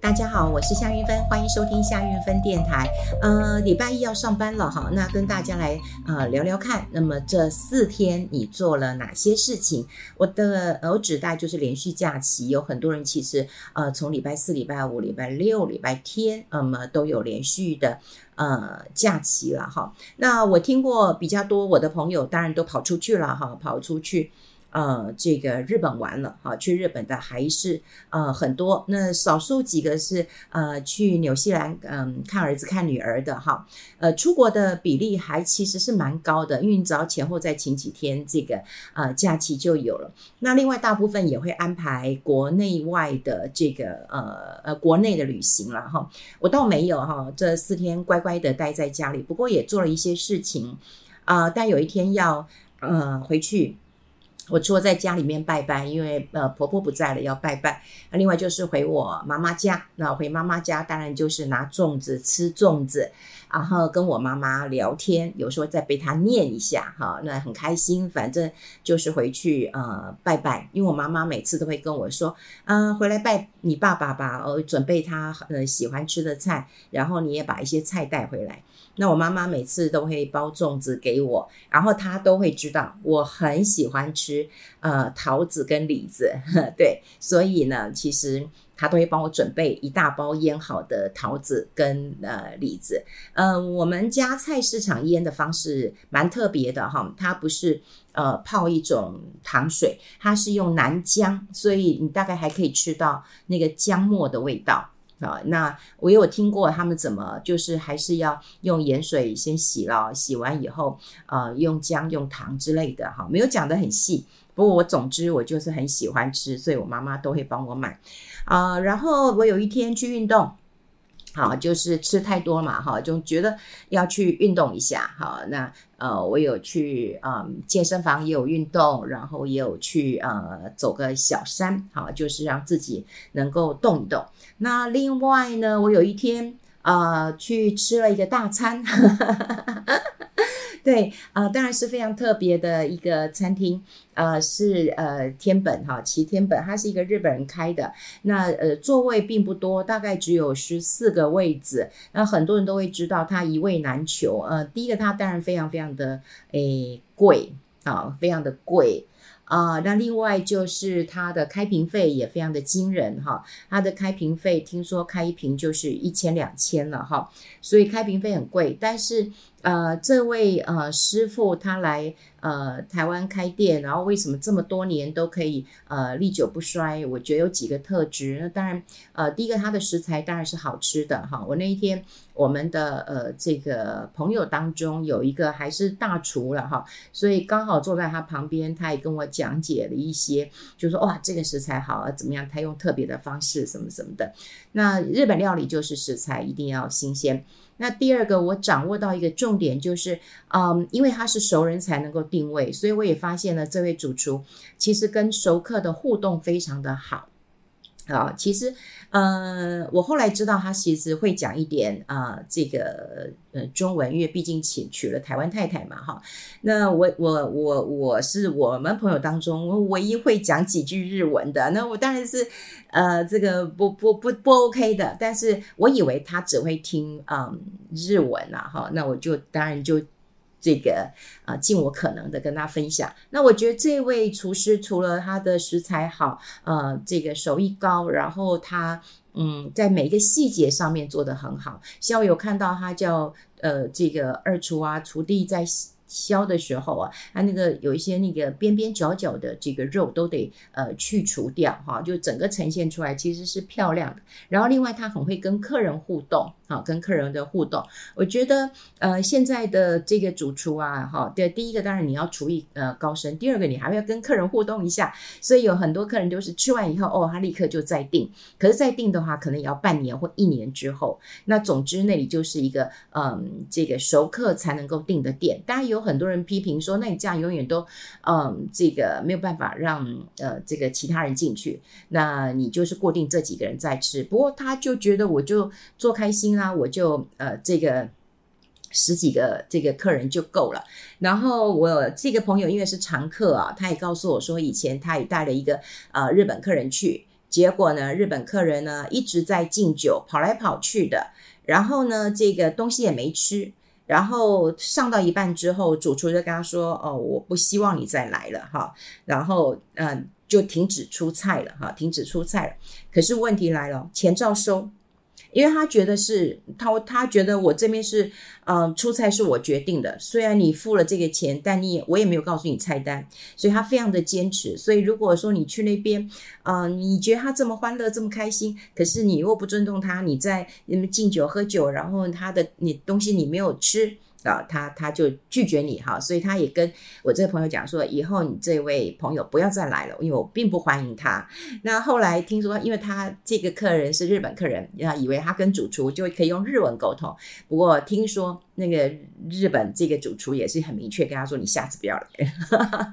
大家好，我是夏韵芬，欢迎收听夏韵芬电台。呃，礼拜一要上班了哈，那跟大家来呃聊聊看。那么这四天你做了哪些事情？我的我指代就是连续假期，有很多人其实呃从礼拜四、礼拜五、礼拜六、礼拜天，那么都有连续的呃假期了哈。那我听过比较多，我的朋友当然都跑出去了哈，跑出去。呃，这个日本玩了哈，去日本的还是呃很多。那少数几个是呃去纽西兰嗯看儿子看女儿的哈。呃，出国的比例还其实是蛮高的，因为你只要前后再请几天，这个呃假期就有了。那另外大部分也会安排国内外的这个呃呃国内的旅行了哈。我倒没有哈，这四天乖乖的待在家里，不过也做了一些事情啊、呃。但有一天要呃回去。我除了在家里面拜拜，因为呃婆婆不在了要拜拜。那另外就是回我妈妈家，那回妈妈家当然就是拿粽子吃粽子，然后跟我妈妈聊天，有时候再被她念一下哈，那很开心。反正就是回去呃拜拜，因为我妈妈每次都会跟我说，嗯、回来拜你爸爸吧，呃准备他呃喜欢吃的菜，然后你也把一些菜带回来。那我妈妈每次都会包粽子给我，然后她都会知道我很喜欢吃呃桃子跟李子，对，所以呢，其实她都会帮我准备一大包腌好的桃子跟呃李子。嗯、呃，我们家菜市场腌的方式蛮特别的哈，它不是呃泡一种糖水，它是用南姜，所以你大概还可以吃到那个姜末的味道。啊，那我有听过他们怎么，就是还是要用盐水先洗了，洗完以后，呃，用姜、用糖之类的，哈，没有讲得很细。不过我总之我就是很喜欢吃，所以我妈妈都会帮我买。啊、然后我有一天去运动。好，就是吃太多嘛，哈，就觉得要去运动一下，好，那呃，我有去嗯健身房也有运动，然后也有去呃走个小山，好，就是让自己能够动一动。那另外呢，我有一天呃去吃了一个大餐。对啊、呃，当然是非常特别的一个餐厅，呃，是呃天本哈，齐天本，它是一个日本人开的。那呃座位并不多，大概只有十四个位置。那很多人都会知道它一位难求。呃，第一个它当然非常非常的诶贵啊，非常的贵。啊、那另外就是它的开瓶费也非常的惊人哈，它的开瓶费听说开一瓶就是一千两千了哈，所以开瓶费很贵。但是呃，这位呃师傅他来呃台湾开店，然后为什么这么多年都可以呃历久不衰？我觉得有几个特质。那当然呃，第一个他的食材当然是好吃的哈。我那一天我们的呃这个朋友当中有一个还是大厨了哈，所以刚好坐在他旁边，他也跟我讲。解了一些，就说哇，这个食材好啊，怎么样？他用特别的方式，什么什么的。那日本料理就是食材一定要新鲜。那第二个，我掌握到一个重重点，就是嗯，因为他是熟人才能够定位，所以我也发现了这位主厨其实跟熟客的互动非常的好。啊，其实，呃，我后来知道他其实会讲一点啊、这个呃中文，因为毕竟娶娶了台湾太太嘛，哈。那我我我我是我们朋友当中唯一会讲几句日文的，那我当然是呃这个不不不不 OK 的，但是我以为他只会听嗯日文啊，哈，那我就当然就。这个啊，尽我可能的跟他分享。那我觉得这位厨师除了他的食材好，呃，这个手艺高，然后他嗯，在每一个细节上面做得很好。像我有看到他叫呃这个二厨啊，厨弟在。削的时候啊，它那个有一些那个边边角角的这个肉都得呃去除掉哈，就整个呈现出来其实是漂亮的。然后另外他很会跟客人互动，好，跟客人的互动，我觉得呃现在的这个主厨啊，哈，对，第一个当然你要厨艺呃高深，第二个你还要跟客人互动一下，所以有很多客人就是吃完以后哦，他立刻就再订，可是再订的话可能也要半年或一年之后。那总之那里就是一个嗯这个熟客才能够订的店，当然有。很多人批评说，那你这样永远都，嗯，这个没有办法让呃这个其他人进去，那你就是固定这几个人在吃。不过他就觉得我就做开心那，我就呃这个十几个这个客人就够了。然后我这个朋友因为是常客啊，他也告诉我说，以前他也带了一个呃日本客人去。结果呢，日本客人呢一直在敬酒，跑来跑去的，然后呢，这个东西也没吃，然后上到一半之后，主厨就跟他说：“哦，我不希望你再来了，哈。”然后嗯、就停止出菜了，哈，停止出菜了。可是问题来了，钱照收。因为他觉得是他，他觉得我这边是，嗯、呃，出菜是我决定的。虽然你付了这个钱，但你也我也没有告诉你菜单，所以他非常的坚持。所以如果说你去那边，啊、你觉得他这么欢乐，这么开心，可是你又不尊重他，你在那边敬酒喝酒，然后他的你东西你没有吃。啊，他他就拒绝你哈，所以他也跟我这个朋友讲说，以后你这位朋友不要再来了，因为我并不欢迎他。那后来听说，因为他这个客人是日本客人，然后，以为他跟主厨就可以用日文沟通，不过听说。那个日本这个主厨也是很明确跟他说：“你下次不要来。”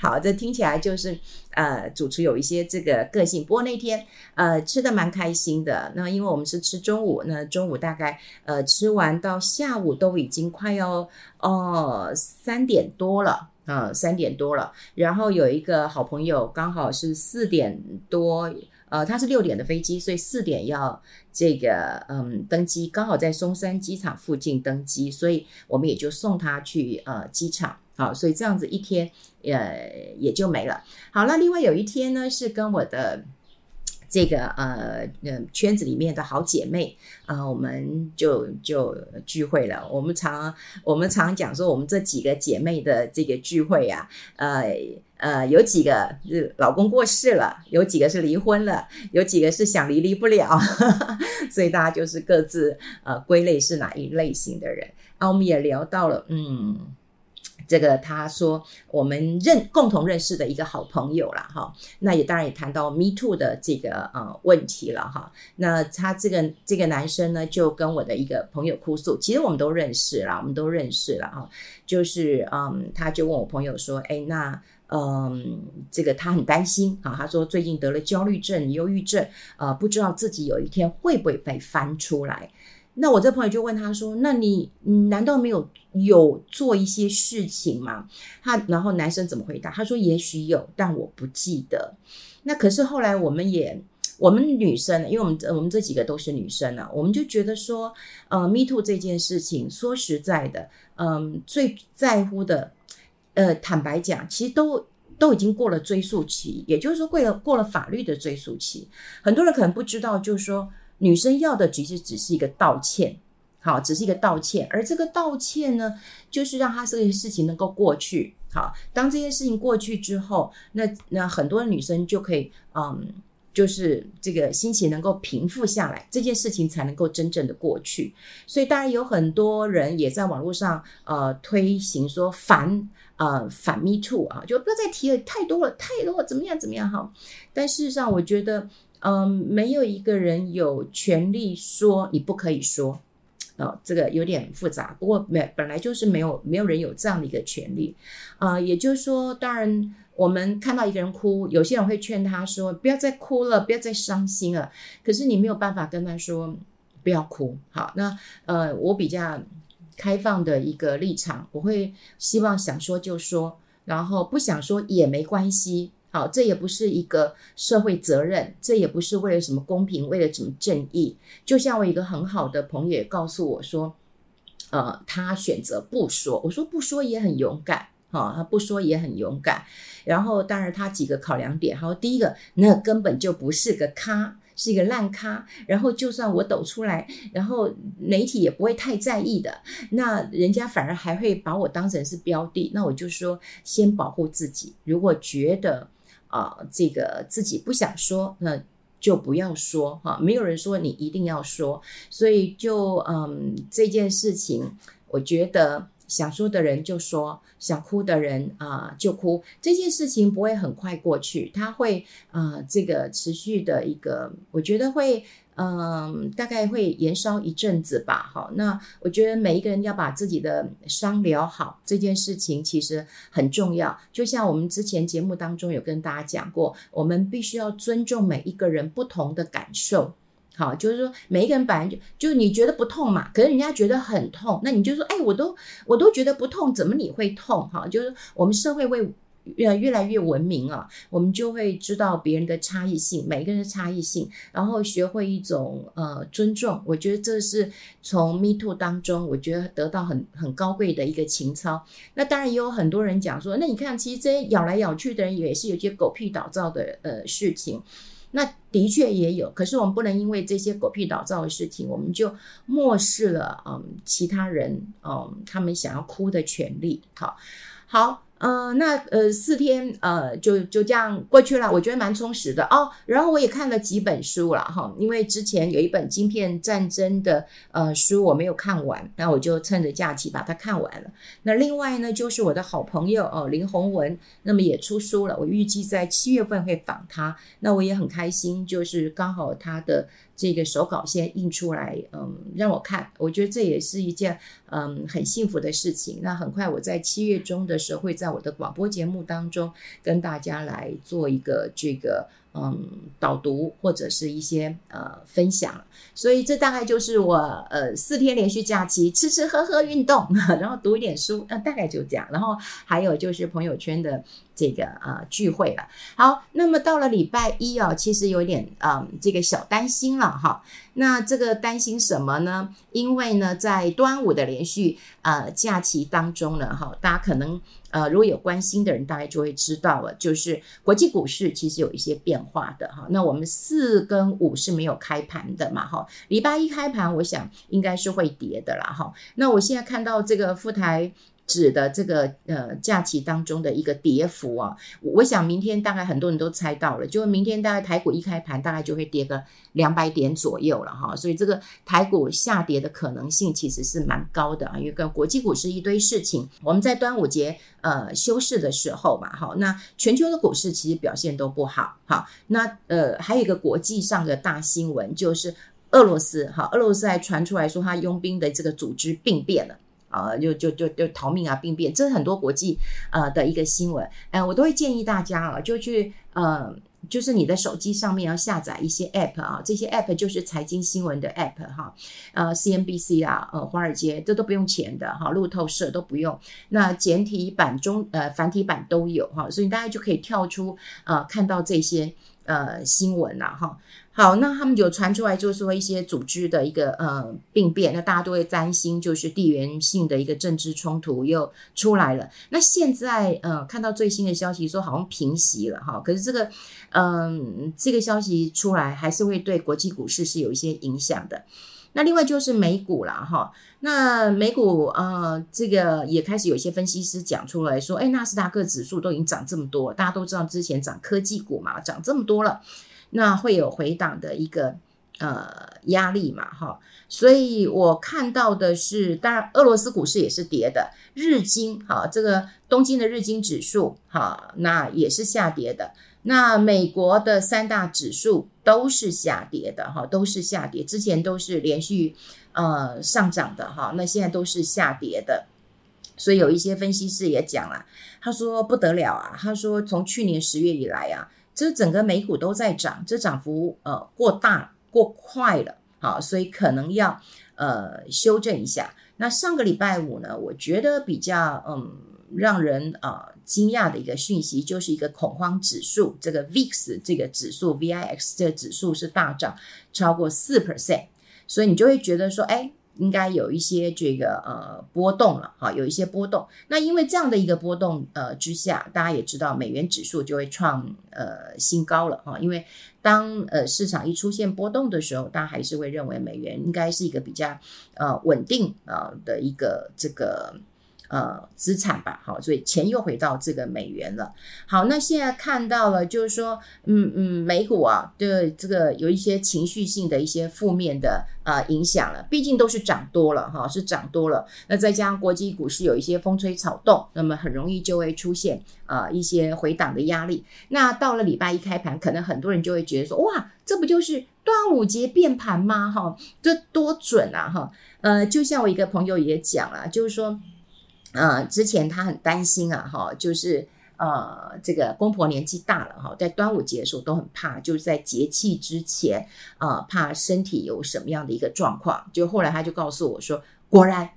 好，这听起来就是呃，主厨有一些这个个性。不过那天呃吃的蛮开心的。那因为我们是吃中午，那中午大概呃吃完到下午都已经快要哦三点多了啊，三点多了。然后有一个好朋友刚好是四点多。呃，他是六点的飞机，所以四点要这个嗯登机，刚好在松山机场附近登机，所以我们也就送他去呃机场，好，所以这样子一天呃也就没了。好，那另外有一天呢，是跟我的。这个呃圈子里面的好姐妹啊、我们就就聚会了。我们常我们常讲说，我们这几个姐妹的这个聚会啊，呃呃，有几个是老公过世了，有几个是离婚了，有几个是想离离不了，所以大家就是各自呃归类是哪一类型的人。啊，我们也聊到了，嗯。这个他说我们认共同认识的一个好朋友了哈，那也当然也谈到 Me Too 的这个呃问题了哈。那他这个这个男生呢，就跟我的一个朋友哭诉，其实我们都认识了，我们都认识了哈。就是嗯，他就问我朋友说，哎，那嗯，这个他很担心啊，他说最近得了焦虑症、忧郁症，呃，不知道自己有一天会不会被翻出来。那我这朋友就问他说：“那你难道没有有做一些事情吗？”他然后男生怎么回答？他说：“也许有，但我不记得。”那可是后来我们也我们女生，因为我们我们这几个都是女生啊，我们就觉得说，呃，Me Too 这件事情，说实在的，嗯、最在乎的，呃，坦白讲，其实都都已经过了追溯期，也就是说过了过了法律的追溯期。很多人可能不知道，就是说。女生要的其实只是一个道歉，好，只是一个道歉，而这个道歉呢，就是让她这件事情能够过去。好，当这件事情过去之后，那那很多女生就可以，嗯，就是这个心情能够平复下来，这件事情才能够真正的过去。所以当然有很多人也在网络上呃推行说反呃反 Me Too 啊，就不要再提了，太多了，太多了，怎么样怎么样哈。但事实上，我觉得。嗯，没有一个人有权利说你不可以说，哦，这个有点复杂。不过没本来就是没有没有人有这样的一个权利，啊、也就是说，当然我们看到一个人哭，有些人会劝他说不要再哭了，不要再伤心了。可是你没有办法跟他说不要哭。好，那呃，我比较开放的一个立场，我会希望想说就说，然后不想说也没关系。好，这也不是一个社会责任，这也不是为了什么公平，为了什么正义。就像我一个很好的朋友也告诉我说，呃，他选择不说，我说不说也很勇敢，哈，他不说也很勇敢。然后，当然他几个考量点，好，第一个，那根本就不是个咖。是一个烂咖，然后就算我抖出来，然后媒体也不会太在意的，那人家反而还会把我当成是标的，那我就说先保护自己。如果觉得啊、这个自己不想说，那就不要说哈，没有人说你一定要说，所以就嗯，这件事情，我觉得。想说的人就说，想哭的人啊、就哭。这件事情不会很快过去，它会啊、呃、这个持续的一个，我觉得会嗯、大概会延烧一阵子吧。好，那我觉得每一个人要把自己的伤疗好，这件事情其实很重要。就像我们之前节目当中有跟大家讲过，我们必须要尊重每一个人不同的感受。好，就是说每一个人本来就就你觉得不痛嘛，可是人家觉得很痛，那你就说，哎，我都我都觉得不痛，怎么你会痛？哈，就是我们社会会越越来越文明啊，我们就会知道别人的差异性，每一个人的差异性，然后学会一种呃尊重。我觉得这是从 Me Too 当中，我觉得得到很很高贵的一个情操。那当然也有很多人讲说，那你看，其实这些咬来咬去的人也是有些狗屁倒灶的呃事情。那的确也有，可是我们不能因为这些狗屁倒灶的事情，我们就漠视了嗯其他人嗯他们想要哭的权利。好，好。呃，那呃四天呃就就这样过去了，我觉得蛮充实的哦。然后我也看了几本书了哈，因为之前有一本晶片战争的呃书我没有看完，那我就趁着假期把它看完了。那另外呢，就是我的好朋友哦林宏文，那么也出书了，我预计在七月份会访他，那我也很开心，就是刚好他的。这个手稿先印出来，嗯，让我看，我觉得这也是一件嗯很幸福的事情。那很快我在七月中的时候会在我的广播节目当中跟大家来做一个这个。嗯，导读或者是一些呃分享，所以这大概就是我呃四天连续假期吃吃喝喝运动，然后读一点书，呃大概就这样，然后还有就是朋友圈的这个呃聚会了。好，那么到了礼拜一啊，其实有点嗯这个小担心了哈。那这个担心什么呢？因为呢，在端午的连续呃假期当中呢，哈，大家可能。呃，如果有关心的人，大概就会知道了，就是国际股市其实有一些变化的哈。那我们四跟五是没有开盘的嘛哈，礼拜一开盘，我想应该是会跌的啦哈。那我现在看到这个富台。指的这个呃假期当中的一个跌幅啊，我想明天大概很多人都猜到了，就明天大概台股一开盘大概就会跌个两百点左右了哈，所以这个台股下跌的可能性其实是蛮高的啊，因为跟国际股市一堆事情，我们在端午节呃休市的时候嘛哈，那全球的股市其实表现都不好哈，那呃还有一个国际上的大新闻就是俄罗斯哈，俄罗斯还传出来说他佣兵的这个组织病变了。呃，就就就就逃命啊，病变，这是很多国际呃的一个新闻，呃，我都会建议大家啊，就去呃，就是你的手机上面要下载一些 app 啊，这些 app 就是财经新闻的 app 哈，呃，CNBC 啊，呃，华尔街这都不用钱的哈，路透社都不用，那简体版中呃繁体版都有哈，所以大家就可以跳出呃看到这些呃新闻了哈。好，那他们有传出来，就是说一些组织的一个呃病变，那大家都会担心，就是地缘性的一个政治冲突又出来了。那现在呃看到最新的消息说好像平息了哈，可是这个嗯、呃、这个消息出来还是会对国际股市是有一些影响的。那另外就是美股了哈，那美股呃这个也开始有一些分析师讲出来说，哎，纳斯达克指数都已经涨这么多，大家都知道之前涨科技股嘛，涨这么多了。那会有回档的一个呃压力嘛，哈，所以我看到的是，当然俄罗斯股市也是跌的，日经哈，这个东京的日经指数哈，那也是下跌的。那美国的三大指数都是下跌的哈，都是下跌，之前都是连续呃上涨的哈，那现在都是下跌的。所以有一些分析师也讲了，他说不得了啊，他说从去年十月以来啊。这整个美股都在涨，这涨幅呃过大过快了，好，所以可能要呃修正一下。那上个礼拜五呢，我觉得比较嗯让人啊、呃、惊讶的一个讯息，就是一个恐慌指数，这个 VIX 这个指数 VIX 这个指数是大涨超过四 percent，所以你就会觉得说，哎。应该有一些这个呃波动了哈，有一些波动。那因为这样的一个波动呃之下，大家也知道美元指数就会创呃新高了哈。因为当呃市场一出现波动的时候，大家还是会认为美元应该是一个比较呃稳定啊的一个这个。呃，资产吧，好，所以钱又回到这个美元了。好，那现在看到了，就是说，嗯嗯，美股啊，对这个有一些情绪性的一些负面的呃影响了。毕竟都是涨多了哈，是涨多了。那再加上国际股市有一些风吹草动，那么很容易就会出现呃一些回档的压力。那到了礼拜一开盘，可能很多人就会觉得说，哇，这不就是端午节变盘吗？哈，这多准啊！哈，呃，就像我一个朋友也讲了，就是说。呃，之前他很担心啊，哈，就是呃，这个公婆年纪大了哈，在端午节的时候都很怕，就是在节气之前啊，怕身体有什么样的一个状况。就后来他就告诉我说，果然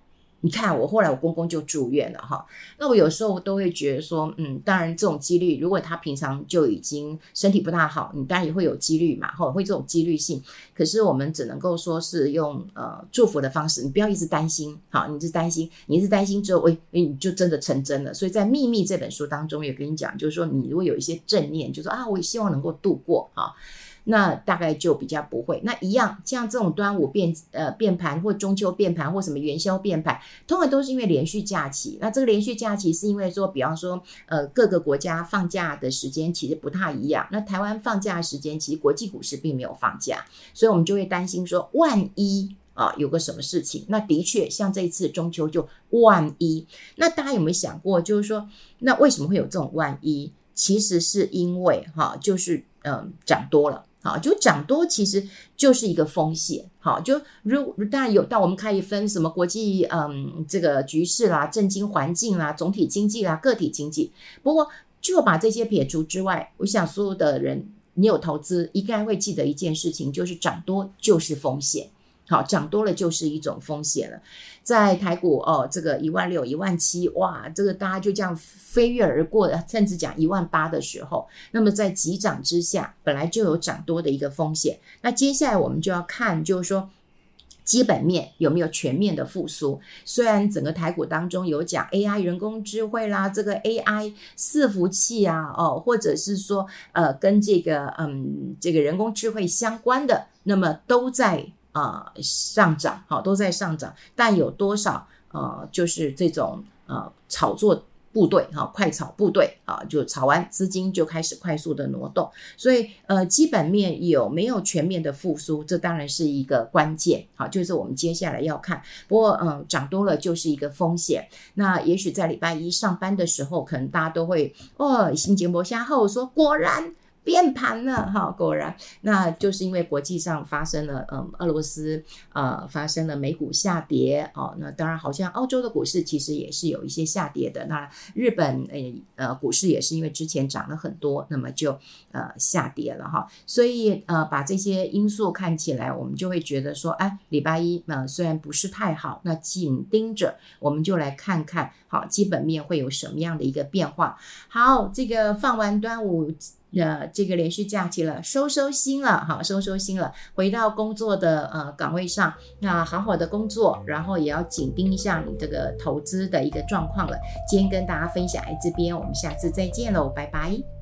你看，我后来我公公就住院了哈。那我有时候都会觉得说，嗯，当然这种几率，如果他平常就已经身体不大好，你当然也会有几率嘛，哈，会这种几率性。可是我们只能够说是用呃祝福的方式，你不要一直担心，好，你是担心，你是担心之后，哎，你就真的成真了。所以在《秘密》这本书当中也跟你讲，就是说你如果有一些正念，就是说啊，我希望能够度过哈。那大概就比较不会。那一样，像这种端午变呃变盘或中秋变盘或什么元宵变盘，通常都是因为连续假期。那这个连续假期是因为说，比方说呃各个国家放假的时间其实不太一样。那台湾放假时间，其实国际股市并没有放假，所以我们就会担心说，万一啊有个什么事情。那的确，像这一次中秋就万一。那大家有没有想过，就是说，那为什么会有这种万一？其实是因为哈，就是嗯涨多了。好，就涨多其实就是一个风险。好，就如当然有，但我们可以分什么国际嗯这个局势啦、政经环境啦、总体经济啦、个体经济。不过就把这些撇除之外，我想所有的人，你有投资应该会记得一件事情，就是涨多就是风险。好，涨多了就是一种风险了。在台股哦，这个一万六、一万七，哇，这个大家就这样飞跃而过的，甚至讲一万八的时候，那么在急涨之下，本来就有涨多的一个风险。那接下来我们就要看，就是说基本面有没有全面的复苏。虽然整个台股当中有讲 AI 人工智慧啦，这个 AI 伺服器啊，哦，或者是说呃跟这个嗯这个人工智慧相关的，那么都在。啊、上涨，好，都在上涨，但有多少呃，就是这种呃炒作部队哈、快炒部队啊，就炒完资金就开始快速的挪动，所以呃，基本面有没有全面的复苏，这当然是一个关键，好，就是我们接下来要看。不过嗯，涨多了就是一个风险。那也许在礼拜一上班的时候，可能大家都会哦，心情不下后说，果然。变盘了哈，果然，那就是因为国际上发生了，嗯，俄罗斯呃发生了美股下跌哦，那当然好像澳洲的股市其实也是有一些下跌的，那日本诶呃股市也是因为之前涨了很多，那么就呃下跌了哈，所以呃把这些因素看起来，我们就会觉得说，哎，礼拜一呃虽然不是太好，那紧盯着我们就来看看，好，基本面会有什么样的一个变化。好，这个放完端午。呃，这个连续假期了，收收心了，好，收收心了，回到工作的呃岗位上，那好好的工作，然后也要紧盯一下你这个投资的一个状况了。今天跟大家分享在这边，我们下次再见喽，拜拜。